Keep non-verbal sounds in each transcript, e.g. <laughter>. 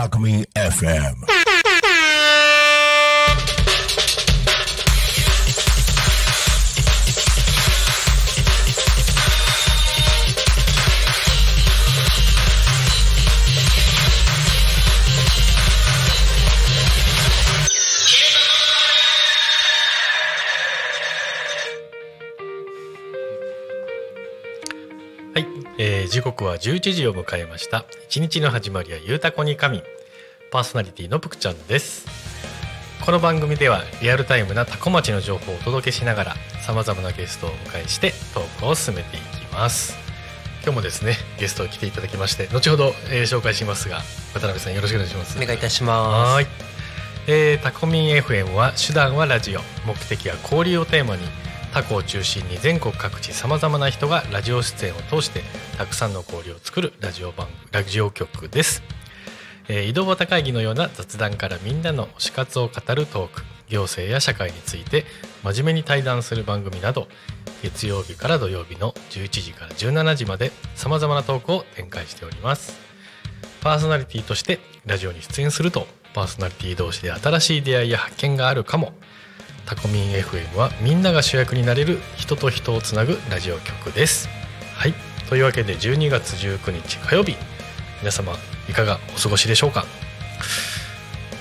Alchemy FM. 時刻は11時を迎えました。一日の始まりはゆうたこに神パーソナリティのぷくちゃんです。この番組ではリアルタイムなタコ町の情報をお届けしながらさまざまなゲストをお迎えしてトークを進めていきます。今日もですねゲストを来ていただきまして後ほど、えー紹介しますが渡辺さんよろしくお願いします。お願いいたしまはーい、えータコミン FM は手段はラジオ。目的は交流をテーマにタコを中心に全国各地さまざまな人がラジオ出演を通してたくさんの交流を作るラジオ番ラジオ局です、えー移動型会議のような雑談からみんなの推し活を語るトーク行政や社会について真面目に対談する番組など月曜日から土曜日の11時から17時までさまざまなトークを展開しております。パーソナリティとしてラジオに出演するとパーソナリティ同士で新しい出会いや発見があるかも。タコミン FM はみんなが主役になれる人と人をつなぐラジオ局です。はい。というわけで12月19日火曜日。皆様いかがお過ごしでしょうか？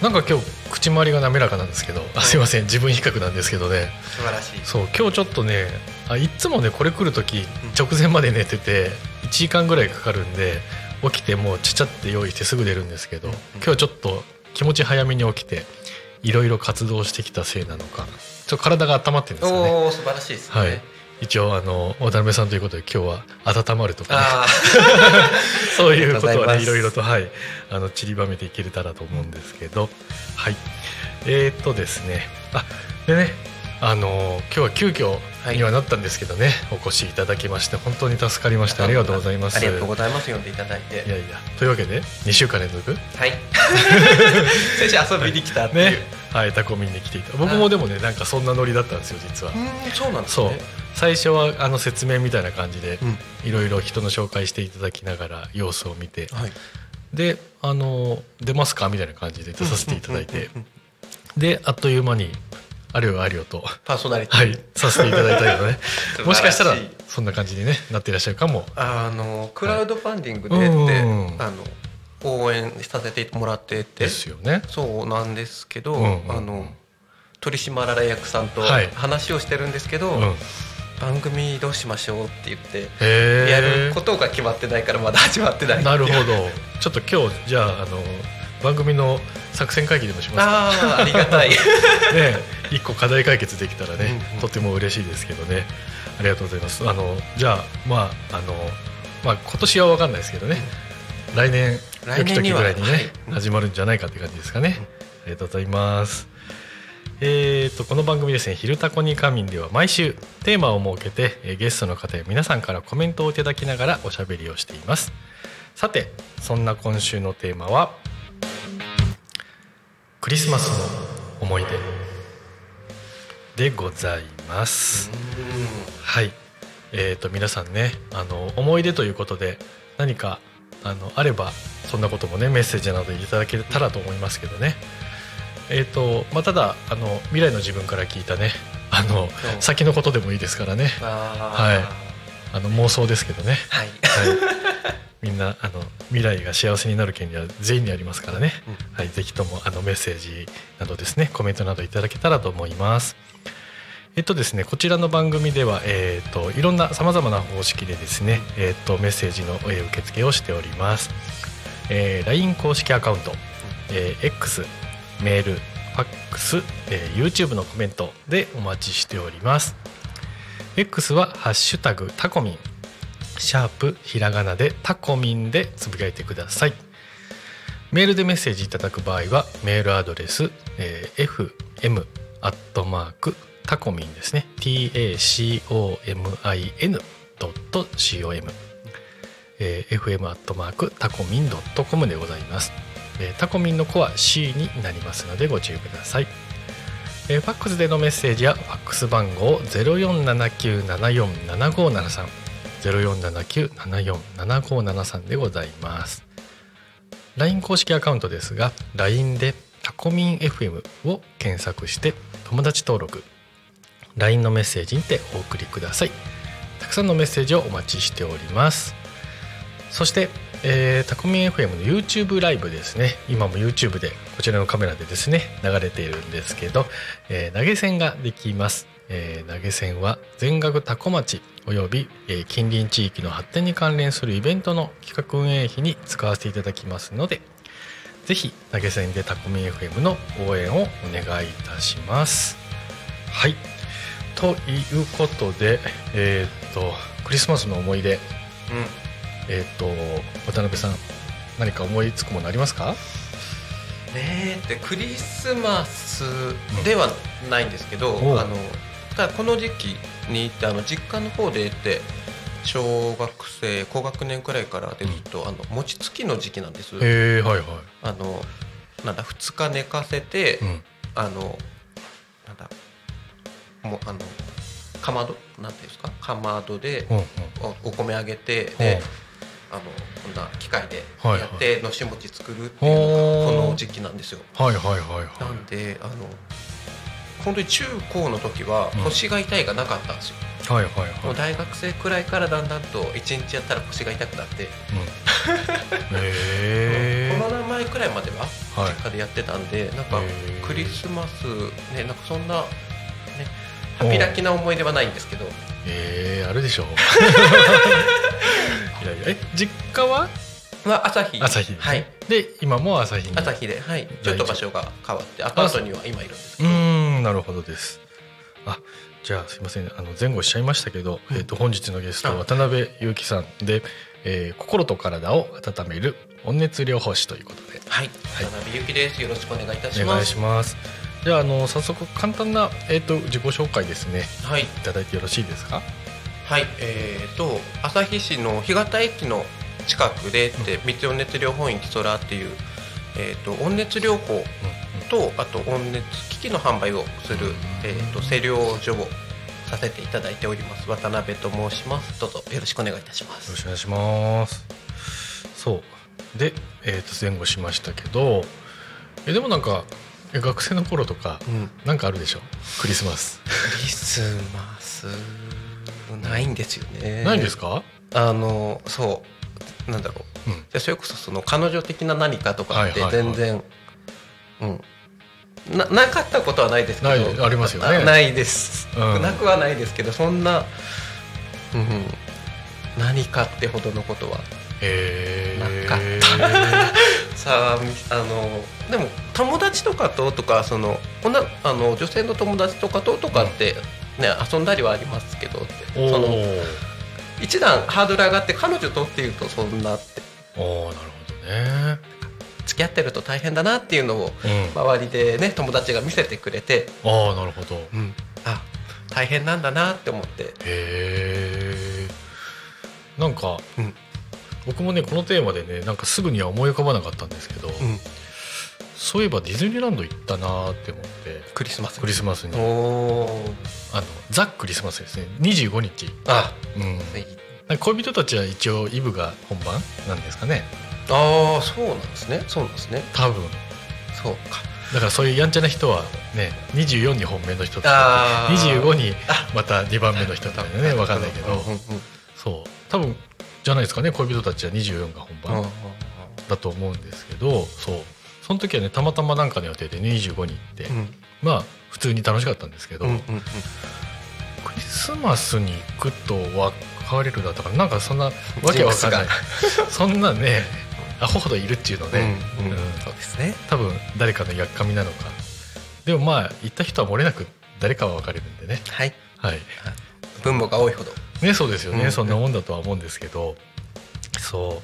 なんか今日口周りが滑らかなんですけど、あすいません。自分比較なんですけどね。す素晴らしい。そう今日ちょっとねあいっつもねこれ来る時直前まで寝てて1時間ぐらいかかるんで起きてもうちっちゃって用意してすぐ出るんですけど、今日はちょっと気持ち早めに起きていろいろ活動してきたせいなのか。ちょっと体が温まってるんですよね。おお素晴らしいですね、はい。一応あの渡辺さんということで今日は温まるとか、ね、あ <laughs> そういうことはねいろいろとはい。あの散りばめていけれたらと思うんですけど。はい。えー、っとですね。あでねあの今日は急遽にはなったんですけどね、お越しいただきまして本当に助かりましてありがとうございます。ありがとうございます。呼んでいただいて。いやいやというわけで2週間連続？はい。<laughs> 先週遊びに来たっていう、ね。はいタコミンに来ていた。僕もでもねなんかそんなノリだったんですよ実は。うんそうなんですそう。ね最初はあの説明みたいな感じでうん。いろいろ人の紹介していただきながら様子を見て。はい。であの出ますか？みたいな感じで出させていただいて。であっという間にあれよあれよと。パーソナリティ。はいさせていただいたけどね。<laughs> もしかしたらそんな感じに、ね、なっていらっしゃるかも。あのクラウドファンディングでって、うんあの応援させてもらってて。ですよね。そうなんですけど、うんうんうん。あの取締役さんとはい。話をしてるんですけど、うん、番組どうしましょうって言ってへやるえことが決まってないからまだ始まってないなるほど。ちょっと今日じゃああの番組の作戦会議でもしますか？ああありがたい。<laughs> ね一個課題解決できたらね、うんうん。とても嬉しいですけどね。ありがとうございます。あのじゃあまああのまあ今年は分かんないですけどね、来年良き時ぐらいにね、はい。始まるんじゃないかって感じですかね、ありがとうございます。えー、とこの番組ですね「昼タコに仮眠」では毎週テーマを設けてえーゲストの方や皆さんからコメントをいただきながらおしゃべりをしています。さてそんな今週のテーマはクリスマスの思い出でございます。はい。えー、と皆さんねあの思い出ということで何かあのあればそんなこともねメッセージなどいただけたらと思いますけどね。えーとまあ、ただあの未来の自分から聞いたねあのう。ん先のことでもいいですからね。あはい。あの妄想ですけどね、はい。はい、みんなあの未来が幸せになる権利は全員にありますからね、うん。はい、ぜひともあのメッセージなどですねコメントなどいただけたらと思います。えっとですね、こちらの番組では、えー、といろんなさまざまな方式でですね、えー、とメッセージの、受付をしております、えー LINE 公式アカウント、えー X メールファックス、えー YouTube のコメントでお待ちしております。X はハッシュタグタコミン。シャープひらがなでタコミンでつぶやいてください。メールでメッセージいただく場合はメールアドレス、えー fm アットマークタコミンですね。tacomin.com えー fm アットマークタコミンドットコムでございます、えータコミンの子は C になりますのでご注意ください。えーファックスでのメッセージやファックス番号0479747573 0479747573でございます。LINE 公式アカウントですが LINE でタコミン FM を検索して友達登録。LINE のメッセージにてお送りください。たくさんのメッセージをお待ちしております。そして、えータコミン FM の YouTube ライブですね。今も YouTube でこちらのカメラでですね流れているんですけど、えー投げ銭ができます、えー投げ銭は全額タコ町および、えー近隣地域の発展に関連するイベントの企画運営費に使わせていただきますのでぜひ投げ銭でタコミン FM の応援をお願いいたします。はい。ということでえーっとクリスマスの思い出。うん。えーっと渡辺さん何か思いつくものありますか？ねえってクリスマスではないんですけど、おう。あのただこの時期に行ってあの実家の方でって小学生高学年くらいからでると、あの餅つきの時期なんです。へえはいはい。あのなんだ2日寝かせて、うん。あのもうあのかまど？なんていうんですか？かまどでおお米あげてうん。であのこんな機械ではいやってのし餅作るっていうのがこの時期なんですよ。はいはいはいはなんであの本当に中高の時はうん。腰が痛いがなかったんですよ。いはいはいはい。もう大学生くらいからだんだんと一日やったら腰が痛くなって、うん。<laughs> コロナ前くらいまでははい。実家でやってたんでなんかクリスマスねなんかそんなねハピラキな思い出はないんですけど。えー、あるでしょう。<laughs> え実家は？は朝日。朝日はい。で今も朝日に。朝日ではい。ちょっと場所が変わってアパートには今いるんですけうどーんなるほどです。あじゃあすいませんあの前後しちゃいましたけど、うん。えっと本日のゲストあ渡辺裕樹さんで、えー心と体を温める温熱療法士ということで。はい。はい。渡辺ゆきです。よろしくお願いいたしお願いますしますじゃああの早速簡単な、えー、と自己紹介ですね。はい。いただいてよろしいですか？はい。えー、と旭市の干潟駅の近くでって三温熱療法院キソラっていう、えー、と温熱療法とあと温熱機器の販売をする、えー、と清涼所をさせていただいております。渡辺と申します。どうぞよろしくお願いいたしまよろすしくお願いします。そう。で、えー、と前後しましたけどえでもなんかえ学生の頃とかうん。なんかあるでしょ？クリスマス、クリスマスないんですよね。ないんですか？あのそう。なんだろう。うん。じゃあそれこそその彼女的な何かとかって全然、うん。ななかったことはないですけど。ないありますよね。あないです、うん。なくはないですけどそんな、うん、何かってほどのことはなかさあみあのでも友達とかととかその女あの女性の友達とかととかって、ね遊んだりはありますけどそのー一段ハードル上がって彼女とっていうとそんなって。おーなるほどね。付き合ってると大変だなっていうのをうん。周りでね友達が見せてくれて、ああなるほど。へあ大変なんだなって思って。えなんか、うん僕もねこのテーマでねなんかすぐには思い浮かばなかったんですけど、うん。そういえばディズニーランド行ったなーって思ってクリスマスクリスマスに。あのザ・クリスマスですね。25日。あ。うん。恋人たちは一応イブが本番なんですかね。あーそうなんですね。そうなんですね。多分。そうか。だからそういうやんちゃな人はね24に本命の人とかあー。25にあ。また2番目の人とかね分かんないけど。そう。多分じゃないですかね。恋人たちは24が本番だと思うんですけどそう。その時はねたまたまなんかの予定で25に行って、うん。まあ普通に楽しかったんですけど、うんうんうん。クリスマスに行くと別れるだったからなんかそんなわけわかんない。そんなねアホほどいるっていうので、うんうんうん。そうですね。多分誰かのやっかみなのか。でもまあ行った人は漏れなく誰かは別れるんでね。はい。はい。分母が多いほどねそうですよね、うん。そんなもんだとは思うんですけど。そ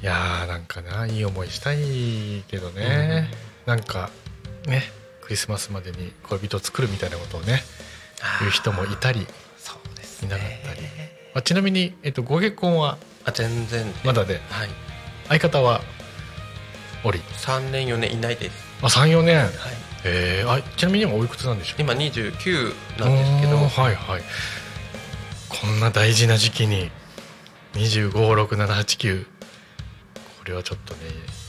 う。いやーなんかないい思いしたいけどね、なんかねクリスマスまでに恋人作るみたいなことをね言う人もいたり、そうですいなかったり。まあ、ちなみに、えっと、ご結婚は？あ全然。まだで？はい。相方はおり？3年4年いないです、あ34年？はい、えー、あちなみに今おいくつなんでしょう？今29なんですけど。はいはいこんな大事な時期に。256789これはちょっとね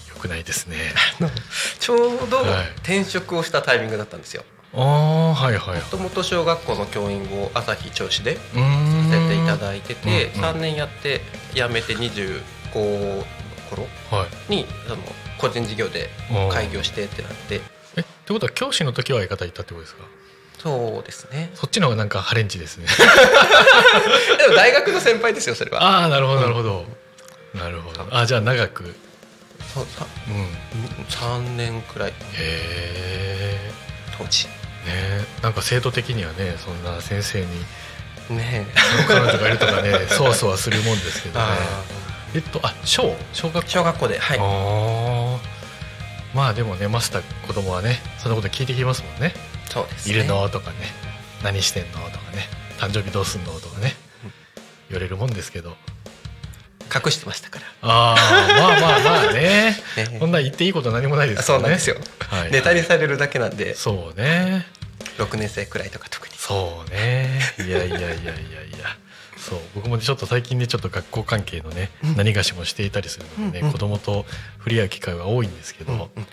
良くないですね。ちょうどはい。転職をしたタイミングだったんですよ。ああはいはい。もともと小学校の教員を朝日銚子でさせていただいててうんうん3年やって辞めて25の頃はい。にあの個人事業で開業してってなって。えってことは教師の時は相方いたってことですか？そうですね。そっちの方がなんかハレンチですね。<laughs> でも大学の先輩ですよそれは。ああなるほどなるほど、なるほど。あじゃあ長く。そうさうん。3年くらい。へえ当時。ねなんか生徒的にはねそんな先生にね彼女がいるとかね <laughs> そわそわするもんですけどね。あえっとあ小？小学校。小学校ではい。あー。まあでもねマスター子供はねそんなこと聞いてきますもんねそうですね。いるの？とかね。何してんの？とかね。誕生日どうすんの？とかね。言われるもんですけど。隠してましたから。ああまあまあまあね。ね <laughs> こんな言っていいこと何もないですよね。そうなんですよ。はい。ネタにされるだけなんで。そうね。6年生くらいとか特に。そうね。いやいやいやいやいや。そう。僕もねちょっと最近ねちょっと学校関係のね、うん。何がしもしていたりするのでね、うんうん。子供と触れ合う機会は多いんですけど、うんうん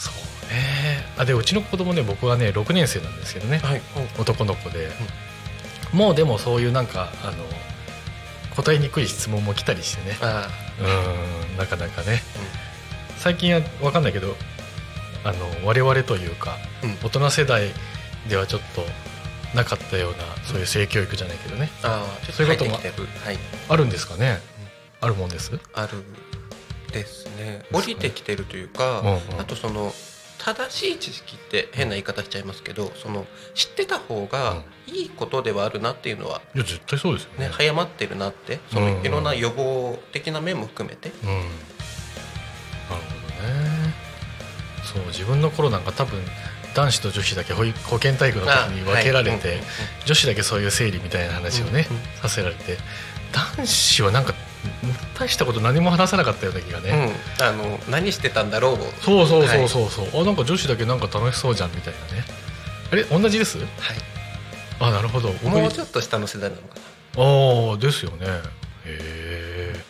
そうね。あでうちの子供ね僕はね6年生なんですけどね、はい。男の子で、もうでもそういうなんかあの答えにくい質問も来たりしてね。あうんなかなかね、最近は分かんないけどあの我々というかあうん。大人世代ではちょっとなかったようなそういう性教育じゃないけどね。ああちょっとそういうこともあるんですかね、あるもんです？あるですね。降りてきてるというか、うんうん。あとその正しい知識って変な言い方しちゃいますけどその知ってた方がいいことではあるなっていうのは、いや絶対そうですよね。ね、早まってるなってそのうんうん。いろんな予防的な面も含めて、うん。なるほどね。そう自分の頃なんか多分男子と女子だけ保健体育の時に分けられて、女子だけそういう生理みたいな話をね、うんうん。させられて男子はなんか大したこと何も話さなかったような気がね、うん。あの何してたんだろうを。そうそうそうそうそう、あなんか女子だけなんか楽しそうじゃんみたいなね。あれ同じです？はい。あなるほど。僕もうちょっと下の世代なのかな。ああですよね。へえ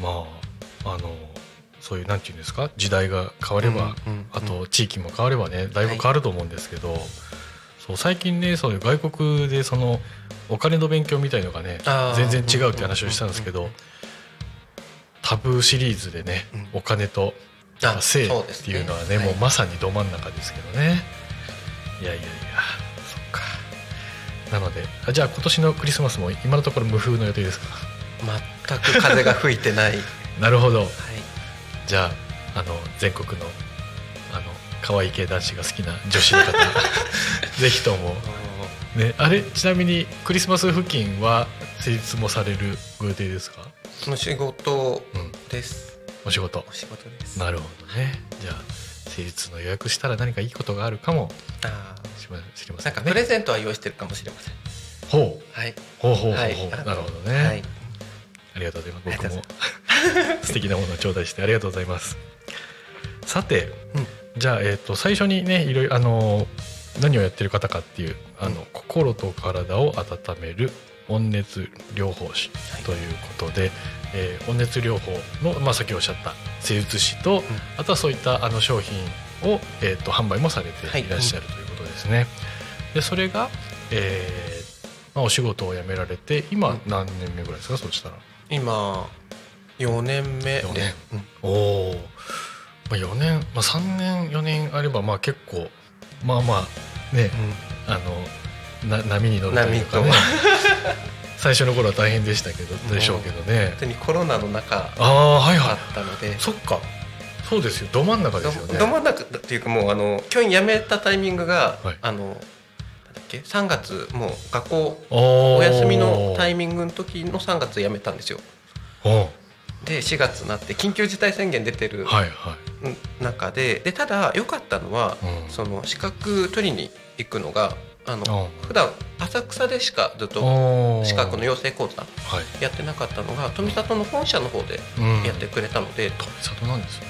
まああのそういうなんていうんですか？時代が変われば、うんうんうん。あと地域も変わればねだいぶ変わると思うんですけど、そう最近ねそういう外国でそのお金の勉強みたいのがね全然違うって話をしたんですけど、タブーシリーズでね、うん。お金とあ性っていうのはねはい。もうまさにど真ん中ですけどね。いやいやいやそっか。なのであじゃあ今年のクリスマスも今のところ無風の予定ですか？全く風が吹いてない、はい、なるほど。じゃああの全国の可愛い系男子が好きな女子の方。<laughs> ぜひとも、ね、あれちなみにクリスマス付近は成立もされるご予定ですか、その仕事うん、ですお仕事。お仕事です。なるほどね。じゃあ成立の予約したら何かいいことがあるかもあしま知りまーせんね。なんかプレゼントは用意してるかもしれません。ほう。はい。ほうほうほうほう、はい。なるほどね、はい。ありがとうございます。僕もご <laughs> 素敵なものを頂戴してありがとうございます。さて、うんじゃあ、えー、と最初にねいろいろあの何をやってる方かっていうあの、心と体を温める温熱療法士はいということで、えー温熱療法の、まあ、さっきおっしゃった施術師と、あとはそういったあの商品を、えー、と販売もされてい。らっしゃるということですね。でそれが、えーまあ、お仕事を辞められて今うん。何年目ぐらいですかそしたら。今4年目で。四年。うん。おお、まあ、4年、まあ、3年4年あればまあ結構まあまあね。あのな波に乗るというかね。<laughs> 最初の頃は大変でしたけどでしょうけどね。本当にコロナの中ああはいだっはいたので。そっか。そうですよ。ど真ん中でどすよね。ど真ん中っていうかもうあの教員辞めたタイミングが、はい。あのだっけ3月もう学校おお休みのタイミミングの時の3月辞めたんですよ。で4月になって緊急事態宣言出てるはいはい。うん中ででただ良かったのは、うん。その資格取りに行くのがあのうん。普段浅草でしかずっと資格の養成講座はい。やってなかったのが富里の本社の方でうん。やってくれたので、里なんですね。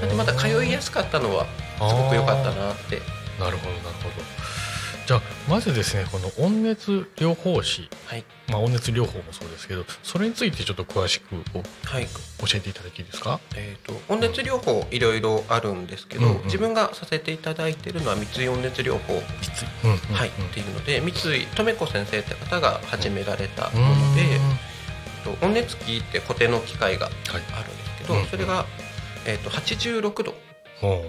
なんでまだ通いやすかったのはすごく良かったなって。なるほどなるほどじゃあまずですねこの温熱療法士、はい。まあ、温熱療法もそうですけどそれについてちょっと詳しくおはい。教えていただいていいですか？えー、と温熱療法いろいろあるんですけど、うんうん。自分がさせていただいているのは三井温熱療法、うんうんはい、っていうので三井留子先生って方が始められたうんもので、と温熱機って固定の機械がはいあるんですけど、うんうん。それが、えー、と86度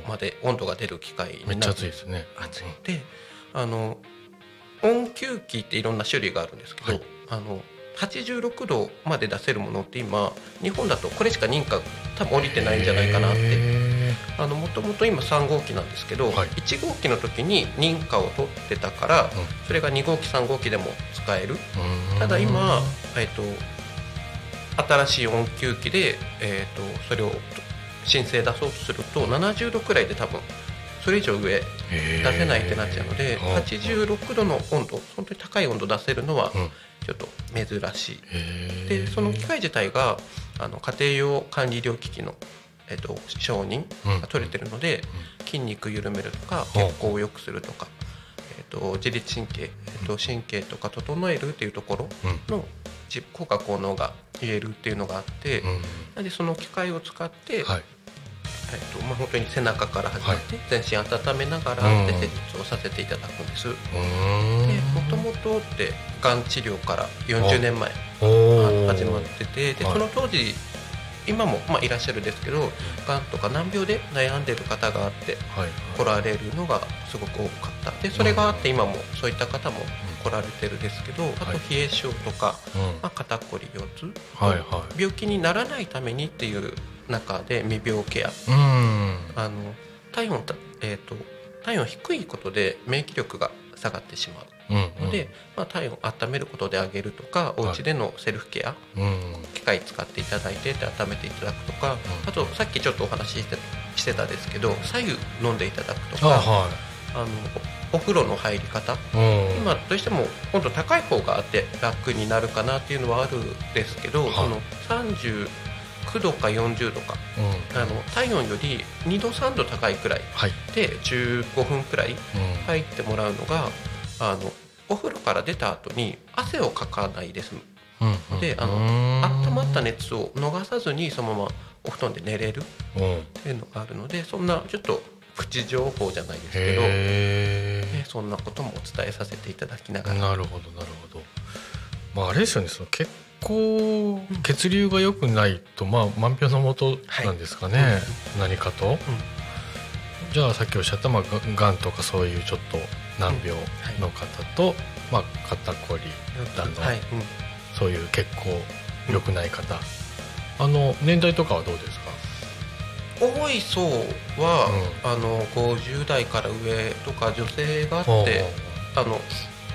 まで温度が出る機械になめっちゃ暑いですね。熱い。であの温吸機っていろんな種類があるんですけど、はい。あの86度まで出せるものって今日本だとこれしか認可多分降りてないんじゃないかなって。へあのもともと今3号機なんですけど、はい。1号機の時に認可を取ってたから、それが2号機3号機でも使える。ーうん。ただ今、えっと新しい温吸機で、えっとそれを申請出そうとすると70度くらいで多分それ以上上出出せないってなっちゃうので86度の温度本当に高い温度出せるのはうん。ちょっと珍しい。でその機械自体があの家庭用管理療機器の、えっと承認が取れてるので、筋肉緩めるとかうん。血行を良くするとか、えっと自律神経、えっと神経とか整えるっていうところうん。のじ効果効能が言えるっていうのがあって、うん。なんでその機械を使って、はいえっとまあ、本当に背中から始まって、全身温めながらうん。で施術をさせていただくんです。でもともとってがん治療から40年前始まっててではい。その当時今も、まあ、いらっしゃるですけどがんとか難病で悩んでる方があってはい来られるのがすごく多かった。でそれがあって今もそういった方も来られてるですけどあとはい冷え性とか、うん。まあ、肩こり腰痛、病気にならないためにっていう中で未病ケア。うん。あの体温た、えー、と体温低いことで免疫力が下がってしまう。うんので、まあ、体温を温めることで上げるとかお家でのセルフケア、うん。機械使っていただいてで温めていただくとか、あとさっきちょっとお話ししてしてたですけど左右飲んでいただくとかあはあのお風呂の入り方。いうん。今どうしても温度高い方があって楽になるかなっていうのはあるんですけど、はい。その39度か40度か。うん。あの体温より2度3度高いくらいはい。で15分くらいうん。入ってもらうのがあのお風呂から出た後に汗をかかないで済むうん。であのうん温まった熱を逃さずにそのままお布団で寝れるっうん。ていうのがあるのでそんなちょっとプチ情報じゃないですけど、へね、そんなこともお伝えさせていただきながえら。なるほどなるほど。まああれですよねその血行血流が良くないとまあ満票のもとなんですかね、はい。何かと、じゃあさっきおっしゃった、まあ、ががんとかそういうちょっと難病の方と、まあ、肩こりだの、はい、うん。そういう血行良くない方、あの年代とかはどうですか？多い層は、あの50代から上とか女性があってあの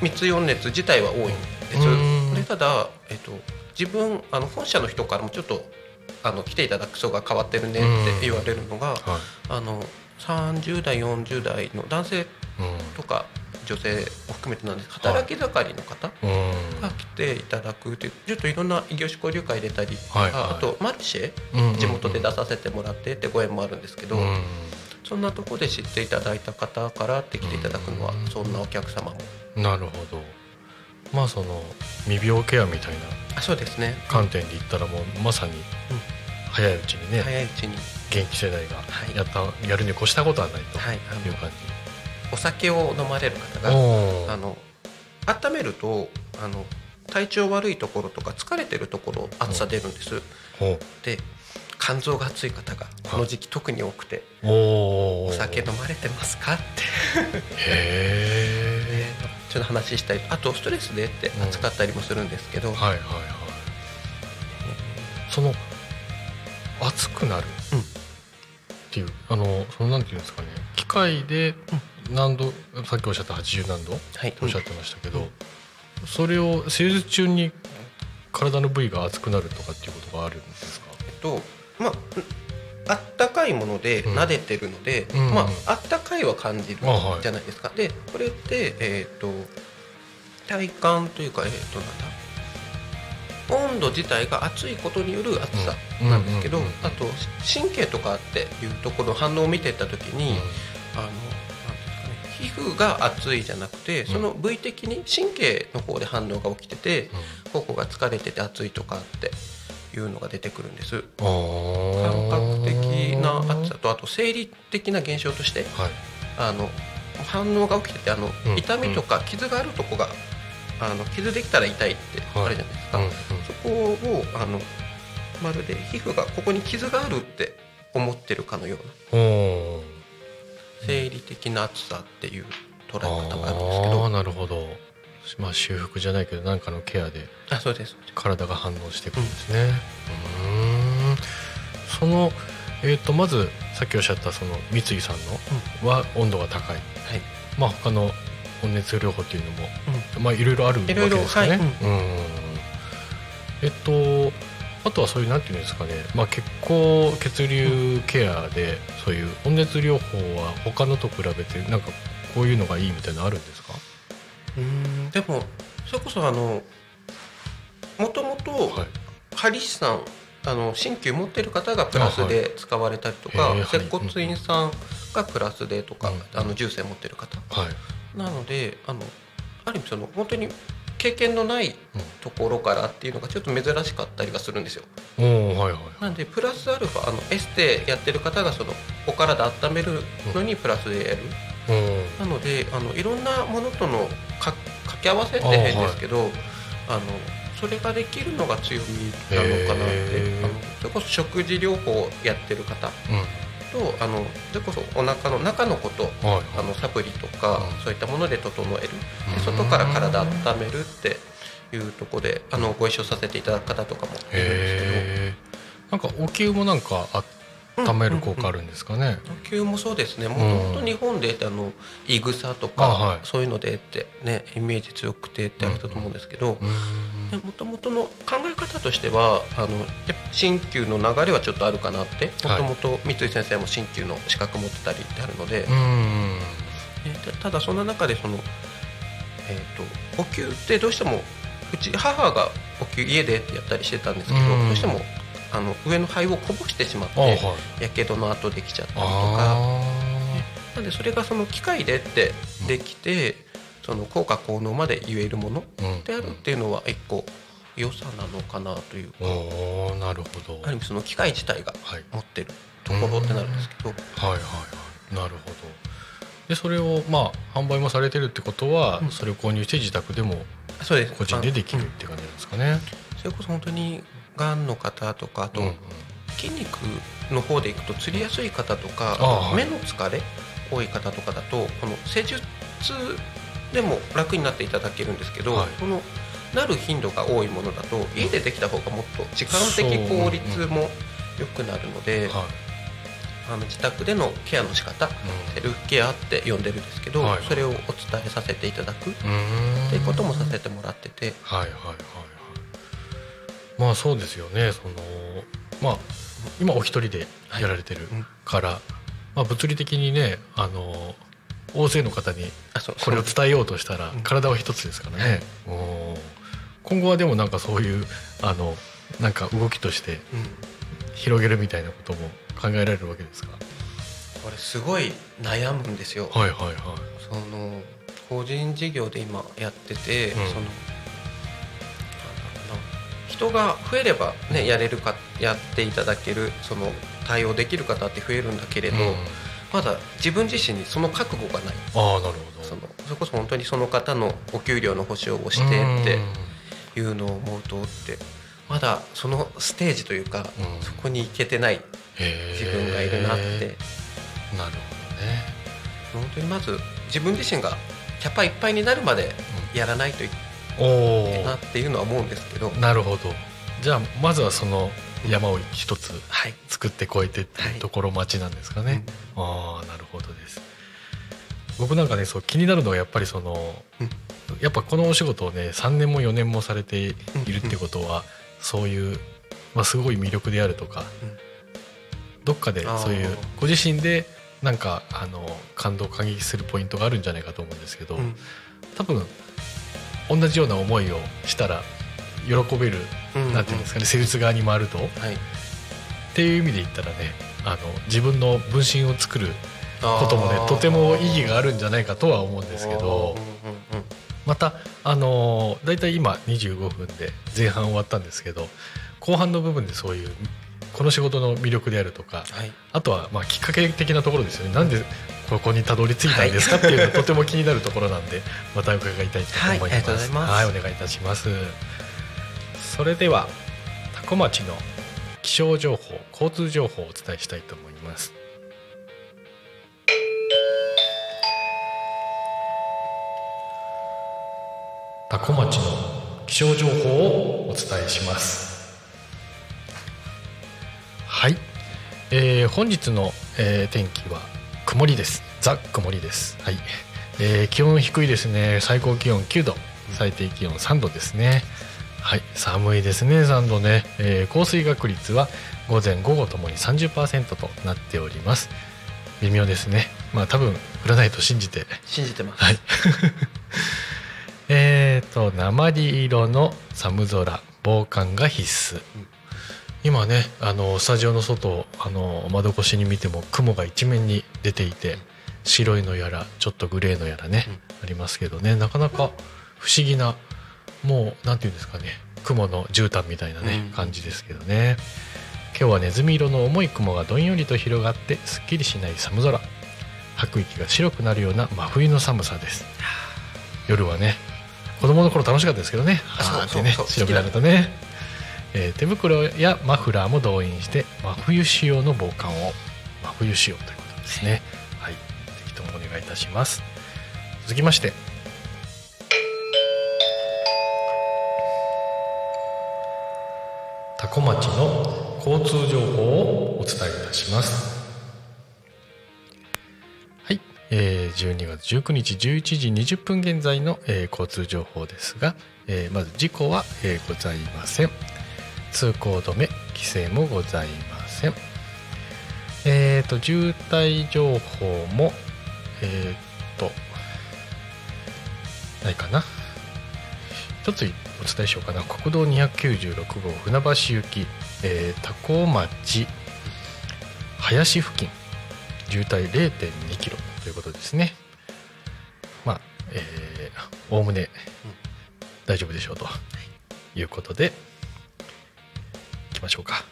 密四熱自体は多いんです。うん。でただ、えっと、自分あの本社の人からもちょっとあの来ていただく層が変わってるねって言われるのが、はい。あの30代40代の男性うとか女性を含めてなんです。働き盛りの方が来ていただくっていうちょっといろんな異業種交流会出たり、はい。はいああとマルシェうん。地元で出させてもらってってご縁もあるんですけど、うん。そんなとこで知っていただいた方からって来ていただくのは、うん。そんなお客様も。なるほどまあその未病ケアみたいなあそうですね。観点で言ったらもうまさに早いうちにね、早いうちに、現役世代がはい。やった、やるに越したことはないとはい、う感じ、お酒を飲まれる方があの温めるとあの体調悪いところとか疲れてるところ暑さ出るんです、ほで肝臓が熱い方がこの時期特に多くてうおお酒飲まれてますかって。へちょっと話したりあとストレスでってうん。扱ったりもするんですけど、えはいはいはい。その熱くなるうん。っていうあのそのなんていうんですかね。機械で何度さっきおっしゃった80何度はい。とおっしゃってましたけど、それを施術中に体の部位が熱くなるとかっていうことがあるんですか？えっとまああったかいものでうん。撫でてるので、うんまああったかいは感じるあはい。じゃないですか。でこれってえっ、と体感というかえっ、となんだ？温度自体が熱いことによる熱さなんですけど、うんうんうんうん。あと神経とかっていうところの反応を見てった時に、うん。ですかね皮膚が熱いじゃなくてその部位的に神経の方で反応が起きてて、ここが疲れてて熱いとかっていうのが出てくるんです。うん、あ感覚的な熱さはとあと生理的な現象としてい。あの反応が起きててあの、うん痛みとか傷があるとこがあの傷できたら痛いってあるじゃないですか、うんうん。そこをあのまるで皮膚がここに傷があるって思ってるかのような生理的な熱さっていう捉え方があるんですけああどなるほど。まあ修復じゃないけど何かのケアであそうです体が反応していくんですね。うーん。その、えー、とまずさっきおっしゃったその三井さんのは温度が高い、はい。まあ他の温熱療法っていうのも、まあいろいろあるわけですかね。はい。うん。えっとあとはそういうなんていうんですかね、まあ、血行血流ケアでそういう温熱療法は他のと比べてなんかこういうのがいいみたいなのあるんですか、うん。でもそれこそあのもともとはい、針師さんあの鍼灸持ってる方がプラスで使われたりとか、接骨院さんがプラスでとか、うんあの重生持ってる方。はい。なのであのある意味その本当に経験のないところからっていうのがちょっと珍しかったりはするんですよ。はいはいなんでプラスアルファあのエステやってる方がそのお体温めるのにプラスでやる。なのであのいろんなものとのか掛け合わせって変ですけどあ、のそれができるのが強みなのかなってあのそれこそ食事療法をやってる方うとあのそれこそお腹の中のことんはい。あのサプリとか、うん。そういったもので整える。外から体温めるっていうところであのご一緒させていただく方とかもいるんですへえなんかお灸もなんか温める効果あるんですかね、けど呼吸もそうですね。もとうん。もと日本であのいぐさとか、あはい。そういうのでってねイメージ強くてってあったと思うんですけど、うんもともとの考え方としてはあのやっぱ鍼灸の流れはちょっとあるかなって。もはい。ともと三井先生も鍼灸の資格持ってたりってあるので、たただその中でその、えー、とお灸ってどうしてもうち母がお灸家でってやったりしてたんですけど、うん。どうしてもあの上の肺をこぼしてしまってやけどの跡できちゃったりとか。あなんでそれがその機械でってできて、その効果効能まで言えるものであるっていうのは一個良さなのかなというか、おおなるほど。ある意味その機械自体がはい。持ってるところってなるんですけど、はいはいはい。なるほど。でそれをまあ販売もされてるってことは、うん。それを購入して自宅でも個人でできるあって感じなんですかね。うん。それこそ本当にがんの方とかあと、うんうん。筋肉の方でいくとつりやすい方とかあはい。目の疲れ多い方とかだとこの施術でも楽になっていただけるんですけど、はい。そのなる頻度が多いものだと家でできた方がもっと時間的効率も良くなるので、はい。あの自宅でのケアの仕方セルフケアって呼んでるんですけど、はい。それをお伝えさせていただくっうん。ていうこともさせてもらってて、はいはいはいはいまあそうですよね。そのまあ今お一人でやられてるうん。から、まあ、物理的にねあの大勢の方にこれを伝えようとしたらうん。体は一つですからね、おー。今後はでもなんかそういうあのなんか動きとしてうん。広げるみたいなことも考えられるわけですか？これすごい悩むんですよ。はいはいはい。その個人事業で今やってて、うん。その人が増えればねやれるかやっていただけるその対応できる方って増えるんだけれど、うん。まだ自分自身にその覚悟がない。ああなるほど。そのそれこそ本当にその方のお給料の保証をしてっていうのを思うとってまだそのステージというか、うん。そこに行けてない自自分がいるなって、なるほどね。本当にまず自分自身がキャパいっぱいになるまでやらないといおけなおっていうのは思うんですけど、なるほど。じゃあまずはその山を一つはい。作って越えてっていうところ待ちなんですかね、うん。ああなるほどです。僕なんかねそう気になるのはやっぱりその、うん。やっぱこのお仕事をね3年も4年もされているってことは、そういう、まあ、すごい魅力であるとか、うん。どっかでそういうご自身でなんかあの感動感激するポイントがあるんじゃないかと思うんですけど、うん。多分同じような思いをしたら喜べる、うんなんていうんですかね施術側に回ると。っはい。ていう意味で言ったらねあの自分の分身を作ることもねとても意義があるんじゃないかとは思うんですけどうんうんうんまたあのー、だいたい今25分で前半終わったんですけど後半の部分でそういうこの仕事の魅力であるとかはい。あとはまあきっかけ的なところですよね。なんでここにたどり着いたんですかっていうのがとても気になるところなんでまた伺いたいと思います。はいありがとうございますはいお願いいたします。それでは多古町の気象情報交通情報をお伝えしたいと思います。多古町の気象情報をお伝えします。はい、えー本日の、えー天気は曇りです。ザ曇りです。はい、えー気温低いですね。最高気温9度。最低気温3度ですね。はい。寒いですね3度ね、えー降水確率は午前午後ともに30%となっております。微妙ですね。まあ多分降らないと信じて。信じてます。はい。<laughs> えっと鉛色の寒空。防寒が必須、今ねあのスタジオの外あの窓越しに見ても雲が一面に出ていて白いのやらちょっとグレーのやらね、ありますけどね。なかなか不思議なもうなんていうんですかね雲の絨毯みたいなね、うん。感じですけどね。今日はネズミ色の重い雲がどんよりと広がってすっきりしない寒空。吐く息が白くなるような真冬の寒さです。夜はね子供の頃楽しかったですけどね。あそうあーってね。白くなるとね、えー手袋やマフラーも動員して真冬仕様の防寒を真冬仕様ということですね。はい。ぜひともお願いいたします。続きまして。多古町の交通情報をお伝えいたします。はい、えー12月19日11時20分現在の、えー交通情報ですが、えーまず事故は、えーございません。通行止め規制もございません。えー、と渋滞情報もえー、とないかな。一つお伝えしようかな。国道296号船橋行き、えー、多古町林付近渋滞0 2キロということですね。まあえーおおむね大丈夫でしょうということでいきましょうか。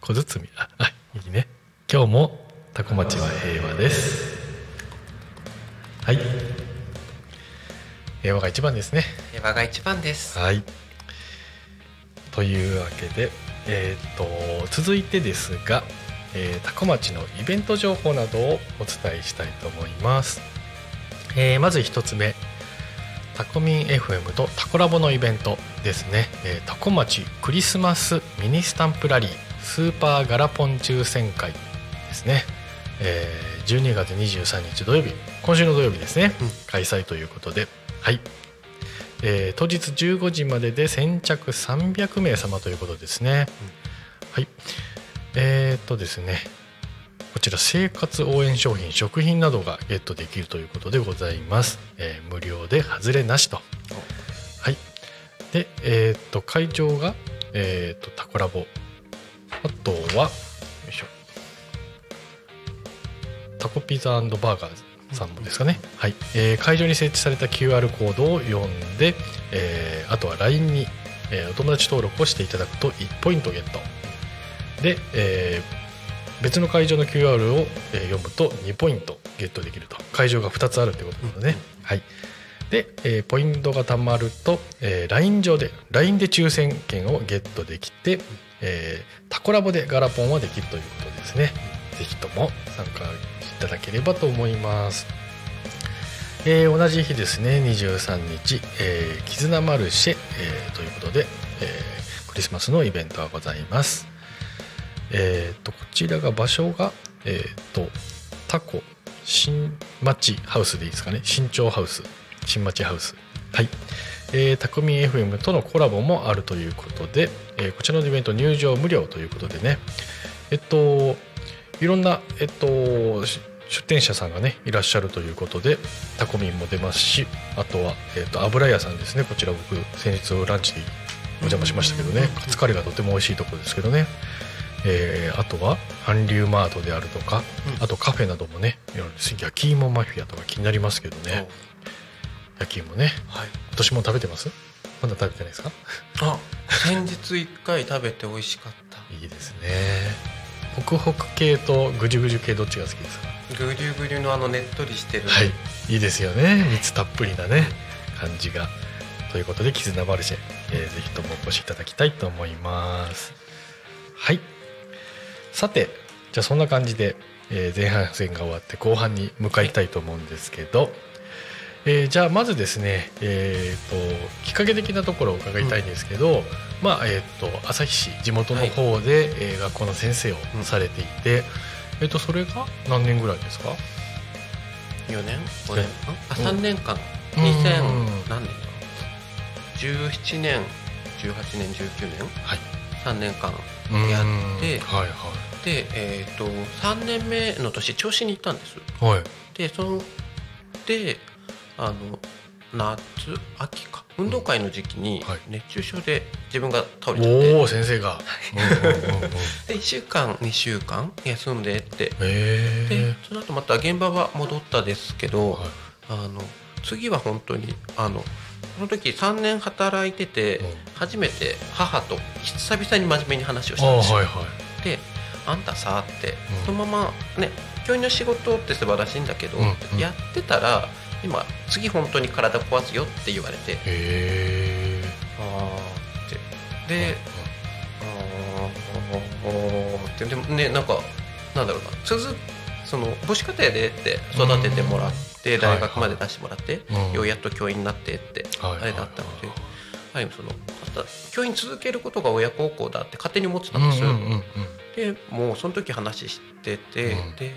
小包ああいいね。今日も多古町は平和です。はい。平和が一番ですね。平和が一番です。はい。というわけで、えー、と続いてですが、えー、多古町のイベント情報などをお伝えしたいと思います。えーまず一つ目、タコミン FM とタコラボのイベントですね。えー、タコ町クリスマスミニスタンプラリースーパーガラポン抽選会ですね。えー12月23日土曜日今週の土曜日ですね、うん。開催ということで。はい。えー当日15時までで先着300名様ということですね、はい。えー、っとですねこちら生活応援商品食品などがゲットできるということでございます、えー無料で外れなしと。はい。でえーっと会場がえーっとタコラボ。あとはタコピザバーガーさんもですかね、はい。えー会場に設置された QR コードを読んで、えーあとは LINE に、えーお友達登録をしていただくと1ポイントゲット。で、えー別の会場の QR を、えー読むと2ポイントゲットできると。会場が2つあるってことなので、ね。はい。で、えーポイントがたまると、えー LINE 上で LINE で抽選券をゲットできて、えータコラボでガラポンはできるということですね。ぜひとも参加いただければと思います。えー同じ日ですね23日、えー絆マルシェ、えーということで、えークリスマスのイベントがございますえーとこちらが場所が、えーとタコ新町ハウスでいいですかね。新潮ハウス。新町ハウス。はい、えー、タコミ FM とのコラボもあるということで、えーこちらのイベント入場無料ということでね。えっといろんな、えっと、し出店者さんがねいらっしゃるということでタコミンも出ますしあとは、えっと、油屋さんですね。こちら僕先日ランチでお邪魔しましたけどね。カツカレーがとても美味しいところですけどね、えーあとは韓流マートであるとか、うん。あとカフェなどもね焼き芋マフィアとか気になりますけどね。焼き芋ね。はい。今年も食べてます？まだ食べてないですか？あ先日一回食べて美味しかった。いいですね。ホクホク系とぐじゅぐじゅ系どっちが好きですか？ぐりゅぐりゅのあのねっとりしてる、はい。いいですよね。蜜たっぷりなね感じが。ということで絆マルシェ、えーぜひともお越しいただきたいと思います。はいさてじゃあそんな感じで、えー前半戦が終わって後半に向かいたいと思うんですけど、えーじゃあまずですね、えー、ときっかけ的なところを伺いたいんですけど、まあえっ、と旭市地元の方で、えー学校の先生をされていて、えっ、とそれが何年ぐらいですか？4年？5年？あ3年間。うん。2000何年だ？17年18年19年？はい。3年間やってはいでえっ、と3年目の年調子に行ったんです。はい。はいでそのであの夏秋か。運動会の時期にはい。熱中症で自分が倒れちゃって、おお先生が、<laughs> で1週間2週間休んでって。でえその後また現場は戻ったですけど、はい。あの次は本当にあのその時3年働いてて、うん。初めて母と久々に真面目に話をしあたんですよ。あはいはい。で「あんたさ」って、うん。そのままね教員の仕事って素晴らしいんだけど、うんうん。やってたら今次本当に体壊すよって言われてへえああって。で、あーって。でもねなんかなんだろうな。続その母子家庭でって育ててもらって、うん大学まで出してもらって、うん。ようやっと教員になってって、はいあれだったので、はい、その教員続けることが親孝行だって勝手に思ってたんですよ。でもうその時話してて、うん。で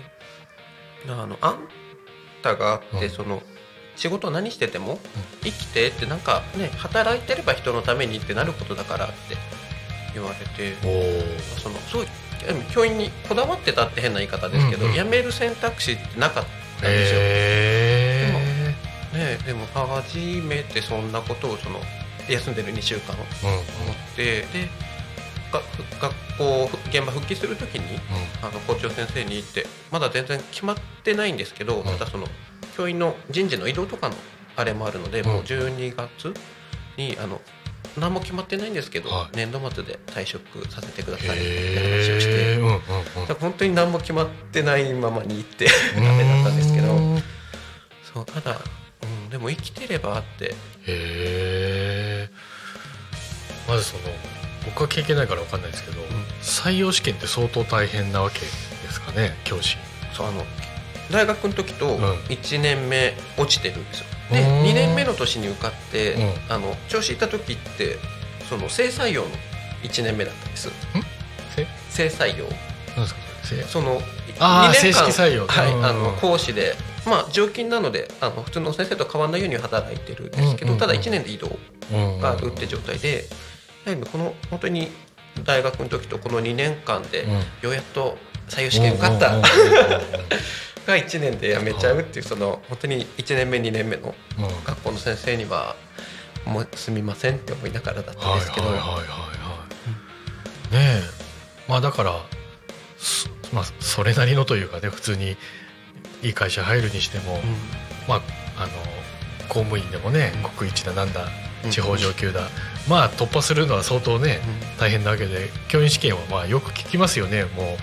あのあんたがってうん。その、仕事何してても生きてってなんかね働いてれば人のためにってなることだからって言われてそのそう教員にこだわってたって変な言い方ですけど、辞める選択肢ってなかったんですよ。ね、でも初めてそんなことをその休んでる2週間思うんうん。ってでが学校現場復帰する時にあの校長先生に言ってまだ全然決まってないんですけど、ん。またその教員の人事の移動とかのあれもあるので、うん。もう12月にあの何も決まってないんですけど、はい。年度末で退職させてくださいってへ話をして、えうんうんうん。本当に何も決まってないままに行ってダメだったんですけどそうただ、うん、でも生きてればって。えまずその僕は経験ないから分かんないですけど、採用試験って相当大変なわけですかね教師。そうあの大学の時とうん。1年目落ちてるんですよ。でうん2年目の年に受かって、うん。あの調子いった時ってその正採用の1年目だったんです。せ？正採用。なんですかそのあー2年間はいうん。あの講師でまあ常勤なのであの普通の先生と変わらないように働いてるんですけど、うんうんうん。ただ1年で移動うんがあるって状態で、やはりこの本当に大学の時とこの2年間でうん。ようやっと採用試験受かった。うんうん <laughs> が1年で辞めちゃうっていうその本当に1年目2年目のうん。うん学校の先生にはもうすみませんって思いながらだったんはいですけど、はいはいはいはいねえ。まあだからそまあそれなりのというかね普通にいい会社入るにしても、まああの公務員でもね国一だなんだうん。地方上級だ、まあ突破するのは相当ね大変なわけで教員試験はまあよく聞きますよね。も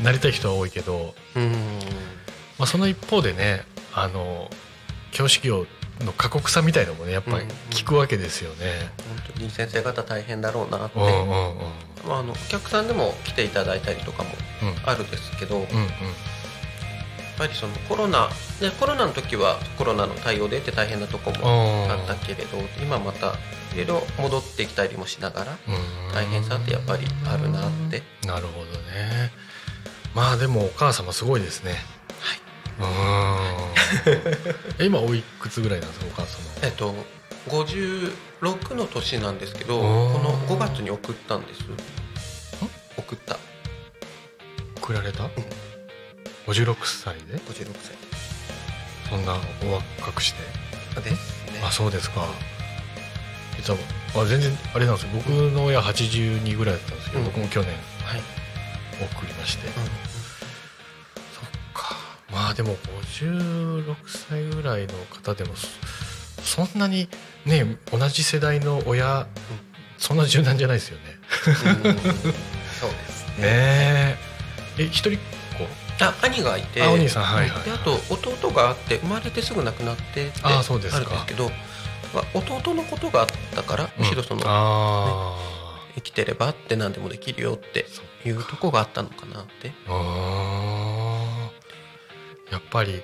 うなりたい人は多いけど、うん。うんまあ、その一方でねあの教師業の過酷さみたいのもねやっぱり聞くわけですよね。本当に先生方大変だろうなって、うんうんうん。まあ、あのお客さんでも来ていただいたりとかもうん。あるんですけど、やっうんうんぱりそのコロナでコロナの時はコロナの対応でって大変なとこもうん。あったけれど今またいろいろ戻ってきたりもしながらうん。大変さってやっぱりあるなって。なるほどね。まあでもお母様すごいですね。え今おいくつぐらいなんですかお母様えっと56の年なんですけどこの5月に送ったんです。送った。送られた、56歳で？56そんなお若くして？歳ですね。あそうですか。実はあ全然あれなんですよ。僕の親82ぐらいだったんですけど、うん。僕も去年はい、送りまして、そっか。まあでも56歳ぐらいの方でもそそんなにね同じ世代の親、そんな柔軟じゃないですよね。うんうんそうですね。<laughs> ねえ。え一人っあ兄がいて。あお兄さんはいはいであと弟があって生まれてすぐ亡くなってってあそうですか。あるんですけど、まあ、弟のことがあったから子むしろその、あ生きてればって何でもできるよっていうとこがあったのかなって。ーあー。やっぱり